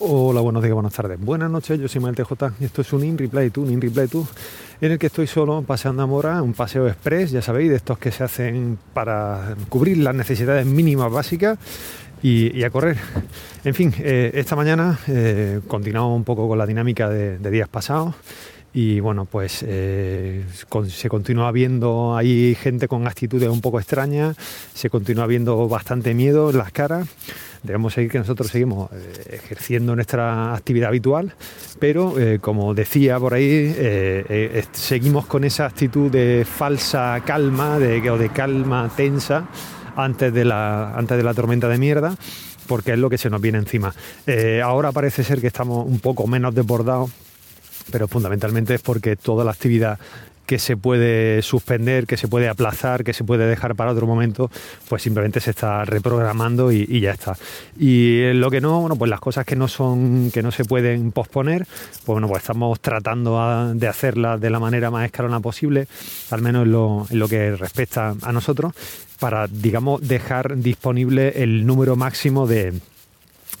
Hola, buenos días, buenas tardes. Buenas noches, yo soy Mael TJ y esto es un In To, un In To, en el que estoy solo paseando a Mora, un paseo express, ya sabéis, de estos que se hacen para cubrir las necesidades mínimas básicas y, a correr. En fin, eh, esta mañana eh, continuamos un poco con la dinámica de, días pasados y bueno, pues eh, se continúa viendo ahí gente con actitudes un poco extrañas, se continúa viendo bastante miedo en las caras debemos seguir que nosotros seguimos eh, ejerciendo nuestra actividad habitual, pero eh, como decía por ahí, seguimos con esa actitud de falsa calma de, o de calma tensa antes de, la, antes de la tormenta de mierda porque es lo que se nos viene encima. ahora parece ser que estamos un poco menos desbordados, pero fundamentalmente es porque toda la actividad que se puede suspender, que se puede aplazar, que se puede dejar para otro momento, pues simplemente se está reprogramando y, ya está. Y lo que no, bueno, pues las cosas que no son, que no se pueden posponer, pues bueno, pues estamos tratando de hacerlas de la manera más escalona posible, al menos en lo, en lo que respecta a nosotros, para, digamos, dejar disponible el número máximo de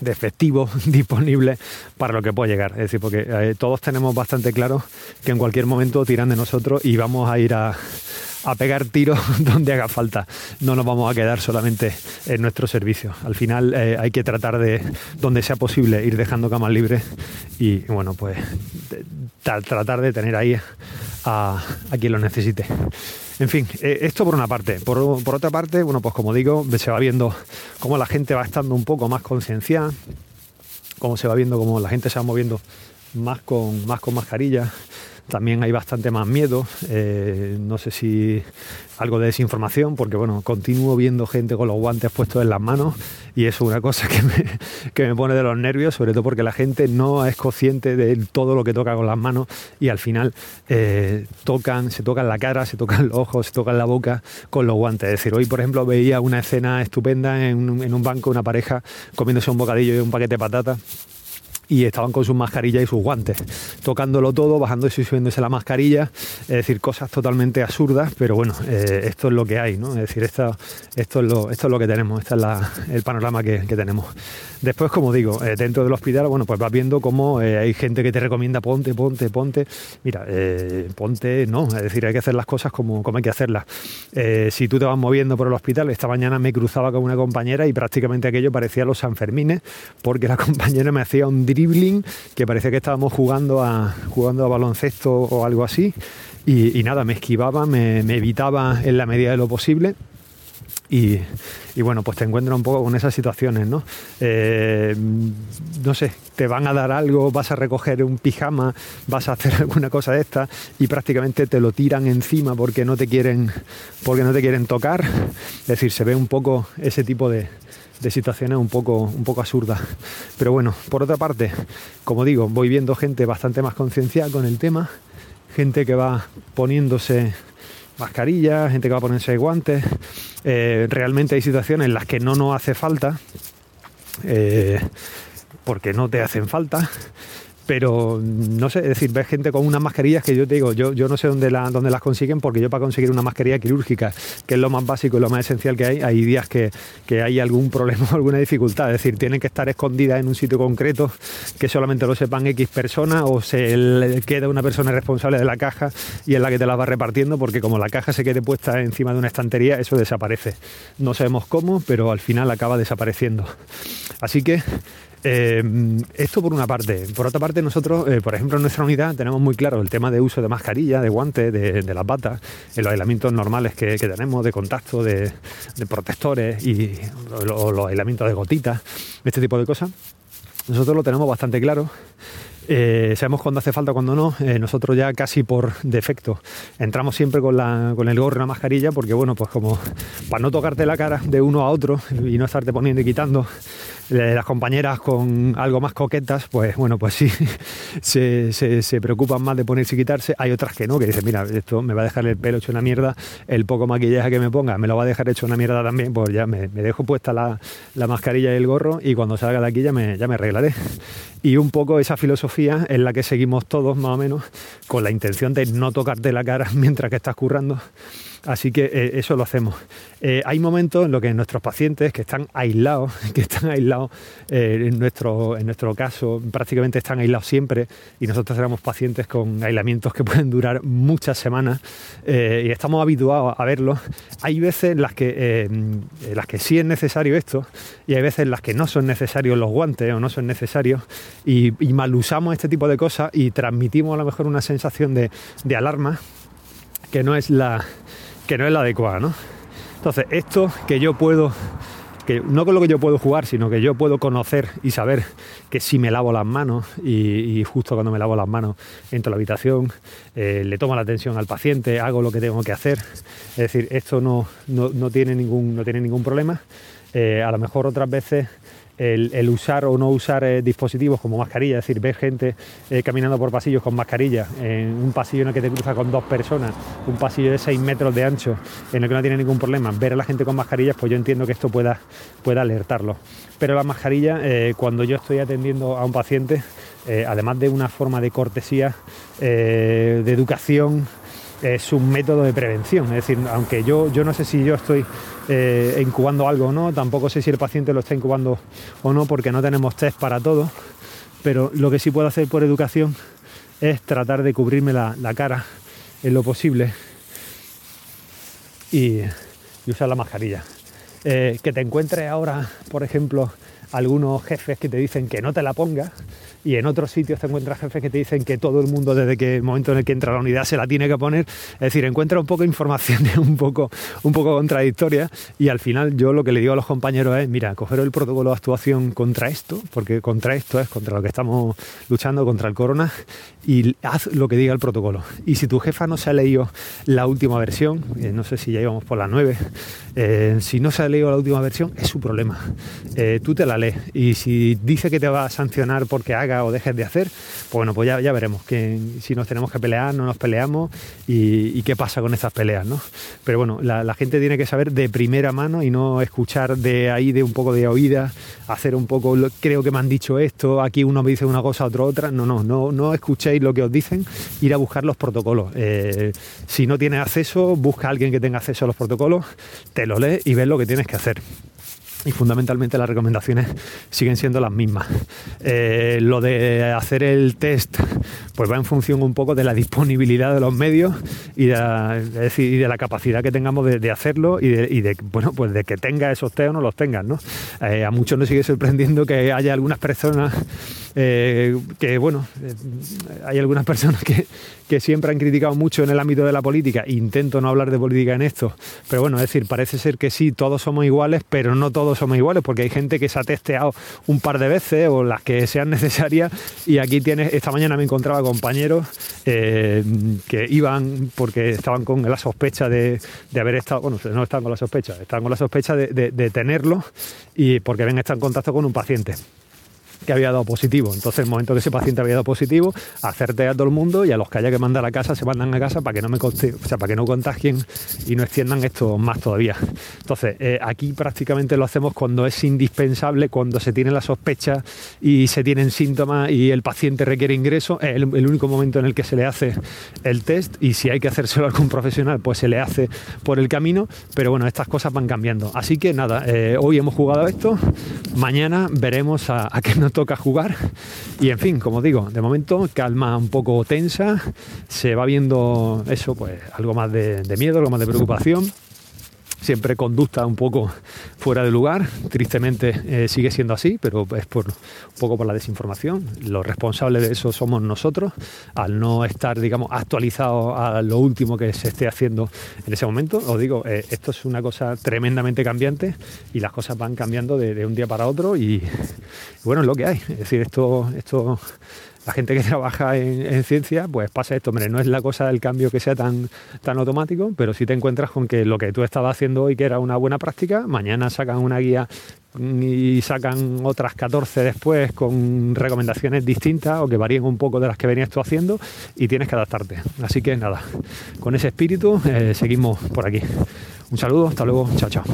de efectivos disponibles para lo que pueda llegar. Es decir, porque eh, todos tenemos bastante claro que en cualquier momento tiran de nosotros y vamos a ir a, pegar tiros donde haga falta. No nos vamos a quedar solamente en nuestro servicio. Al final eh, hay que tratar de, donde sea posible, ir dejando camas libres y, bueno, pues tratar de tener ahí a, quien lo necesite. En fin, eh, esto por una parte. Por, otra parte, bueno, pues como digo, se va viendo cómo la gente va estando un poco más concienciada, cómo se va viendo cómo la gente se va moviendo más con, más con mascarilla, también hay bastante más miedo, eh, no sé si algo de desinformación, porque bueno, continúo viendo gente con los guantes puestos en las manos y eso es una cosa que me, pone de los nervios, sobre todo porque la gente no es consciente de todo lo que toca con las manos y al final eh, tocan, se tocan la cara, se tocan los ojos, se tocan la boca con los guantes. Es decir, hoy por ejemplo veía una escena estupenda en un, en un banco, una pareja comiéndose un bocadillo y un paquete de patatas y estaban con sus mascarillas y sus guantes, tocándolo todo, bajándose y subiéndose la mascarilla, es decir, cosas totalmente absurdas, pero bueno, eh, esto es lo que hay, ¿no? Es decir, esto, esto, es, lo, esto es lo que tenemos, este es el panorama que, tenemos. Después, como digo, eh, dentro del hospital, bueno, pues vas viendo cómo eh, hay gente que te recomienda ponte, ponte, ponte. Mira, ponte, no, es decir, hay que hacer las cosas como, como hay que hacerlas. si tú te vas moviendo por el hospital, esta mañana me cruzaba con una compañera y prácticamente aquello parecía los Sanfermines, porque la compañera me hacía un que parecía que estábamos jugando a, jugando a baloncesto o algo así. Y, nada, me esquivaba, me, evitaba en la medida de lo posible. Y, bueno, pues te encuentras un poco con esas situaciones, ¿no? Eh, no sé, te van a dar algo, vas a recoger un pijama, vas a hacer alguna cosa de esta y prácticamente te lo tiran encima porque no te quieren, porque no te quieren tocar. Es decir, se ve un poco ese tipo de, de situaciones un poco, un poco absurdas. Pero bueno, por otra parte, como digo, voy viendo gente bastante más concienciada con el tema, gente que va poniéndose mascarillas, gente que va a ponerse guantes. Eh, realmente hay situaciones en las que no nos hace falta, eh, porque no te hacen falta pero no sé, es decir, ves gente con unas mascarillas que yo te digo, yo, no sé dónde, la, dónde las consiguen, porque yo para conseguir una mascarilla quirúrgica, que es lo más básico y lo más esencial que hay, hay días que, hay algún problema o alguna dificultad, es decir, tienen que estar escondidas en un sitio concreto, que solamente lo sepan X personas, o se queda una persona responsable de la caja y es la que te la va repartiendo, porque como la caja se quede puesta encima de una estantería, eso desaparece. No sabemos cómo, pero al final acaba desapareciendo. Así que eh, esto por una parte. Por otra parte, nosotros, eh, por ejemplo, en nuestra unidad tenemos muy claro el tema de uso de mascarilla, de guantes, de, las batas, en los aislamientos normales que, tenemos, de contacto, de, protectores y los aislamientos de gotitas, este tipo de cosas. Nosotros lo tenemos bastante claro. Eh, sabemos cuándo hace falta, cuándo no. nosotros ya casi por defecto entramos siempre con, con el gorro y la mascarilla porque, bueno, pues como para no tocarte la cara de uno a otro y no estarte poniendo y quitando, las compañeras con algo más coquetas, pues bueno, pues sí, se, preocupan más de ponerse y quitarse. Hay otras que no, que dicen, mira, esto me va a dejar el pelo hecho una mierda, el poco maquillaje que me ponga me lo va a dejar hecho una mierda también, pues ya me, dejo puesta la, mascarilla y el gorro y cuando salga de aquí ya me, ya me arreglaré. Y un poco esa filosofía en la que seguimos todos más o menos, con la intención de no tocarte la cara mientras que estás currando Así que eh, eso lo hacemos. Eh, hay momentos en los que nuestros pacientes que están aislados, que están aislados, eh, en, nuestro, en nuestro caso prácticamente están aislados siempre y nosotros tenemos pacientes con aislamientos que pueden durar muchas semanas y estamos habituados a verlos. Hay veces en las que, las que sí es necesario esto y hay veces en las que no son necesarios los guantes o no son necesarios y, mal usamos este tipo de cosas y transmitimos a lo mejor una sensación de, de alarma que no es la que no es la adecuada, ¿no? Entonces, esto que yo puedo, que no con lo que yo puedo jugar, sino que yo puedo conocer y saber que si me lavo las manos y, justo cuando me lavo las manos entro a la habitación, eh, le tomo la atención al paciente, hago lo que tengo que hacer. Es decir, esto no, no, tiene, ningún, no tiene ningún problema. Eh, a lo mejor otras veces el, usar o no usar eh, dispositivos como mascarilla, es decir, ver gente eh, caminando por pasillos con mascarilla, en un pasillo en el que te cruza con dos personas, un pasillo de 6 metros de ancho, en el que no tiene ningún problema, ver a la gente con mascarillas, pues yo entiendo que esto pueda, alertarlo. Pero la mascarilla, eh, cuando yo estoy atendiendo a un paciente, además de una forma de cortesía, de educación, es un método de prevención. Es decir, aunque yo, yo no sé si yo estoy eh, incubando algo o no, tampoco sé si el paciente lo está incubando o no, porque no tenemos test para todo, pero lo que sí puedo hacer por educación es tratar de cubrirme la, cara en lo posible y, usar la mascarilla. Eh, que te encuentres ahora, por ejemplo, algunos jefes que te dicen que no te la pongas, y en otros sitios te encuentras jefes que te dicen que todo el mundo desde que el momento en el que entra la unidad se la tiene que poner. Es decir, encuentra un poco de información un poco, un poco contradictoria y al final yo lo que le digo a los compañeros es, mira, coger el protocolo de actuación contra esto, porque contra esto es contra lo que estamos luchando, contra el corona, y haz lo que diga el protocolo. Y si tu jefa no se ha leído la última versión, eh, no sé si ya íbamos por la 9, eh, si no se ha leído la última versión, es su problema. Eh, tú te la lees y si dice que te va a sancionar porque o dejes de hacer, pues bueno, pues ya, veremos que, si nos tenemos que pelear, no nos peleamos y, qué pasa con esas peleas, ¿no? Pero bueno, la, gente tiene que saber de primera mano y no escuchar de ahí de un poco de oída, hacer un poco, creo que me han dicho esto, aquí uno me dice una cosa, otro otra, no, no, no, no escuchéis lo que os dicen, ir a buscar los protocolos. Eh, si no tienes acceso, busca a alguien que tenga acceso a los protocolos, te lo lees y ves lo que tienes que hacer y fundamentalmente las recomendaciones siguen siendo las mismas. Eh, lo de hacer el test pues va en función un poco de la disponibilidad de los medios y de la, de la capacidad que tengamos de, hacerlo y de, bueno pues de que tenga esos test o no los tengas. ¿no? Eh, a muchos nos sigue sorprendiendo que haya algunas personas eh, que bueno, hay algunas personas que, que, siempre han criticado mucho en el ámbito de la política. Intento no hablar de política en esto, pero bueno, es decir, parece ser que sí, todos somos iguales, pero no todos somos iguales, porque hay gente que se ha testeado un par de veces o las que sean necesarias. Y aquí tienes, esta mañana me encontraba compañeros eh, que iban porque estaban con la sospecha de, haber estado, bueno, no están con la sospecha, están con la sospecha de, de tenerlo y porque ven estar en contacto con un paciente que había dado positivo. Entonces, el momento que ese paciente había dado positivo, hacerte a todo el mundo y a los que haya que mandar a casa se mandan a casa para que no me conste, o sea, para que no contagien y no extiendan esto más todavía. Entonces, eh, aquí prácticamente lo hacemos cuando es indispensable, cuando se tiene la sospecha y se tienen síntomas y el paciente requiere ingreso, es el, único momento en el que se le hace el test y si hay que hacérselo a algún profesional, pues se le hace por el camino, pero bueno, estas cosas van cambiando. Así que nada, eh, hoy hemos jugado esto, mañana veremos a, a qué nos toca jugar. Y en fin, como digo, de momento calma un poco tensa, se va viendo eso, pues algo más de, de miedo, algo más de preocupación siempre conducta un poco fuera de lugar. Tristemente eh, sigue siendo así, pero es por un poco por la desinformación. Los responsables de eso somos nosotros, al no estar, digamos, actualizados a lo último que se esté haciendo en ese momento. Os digo, eh, esto es una cosa tremendamente cambiante y las cosas van cambiando de, un día para otro y, bueno, es lo que hay. Es decir, esto, esto la gente que trabaja en, ciencia, pues pasa esto, hombre, no es la cosa del cambio que sea tan, tan automático, pero si te encuentras con que lo que tú estabas haciendo hoy, que era una buena práctica, mañana sacan una guía y sacan otras 14 después con recomendaciones distintas o que varíen un poco de las que venías tú haciendo y tienes que adaptarte. Así que nada, con ese espíritu eh, seguimos por aquí. Un saludo, hasta luego, chao, chao.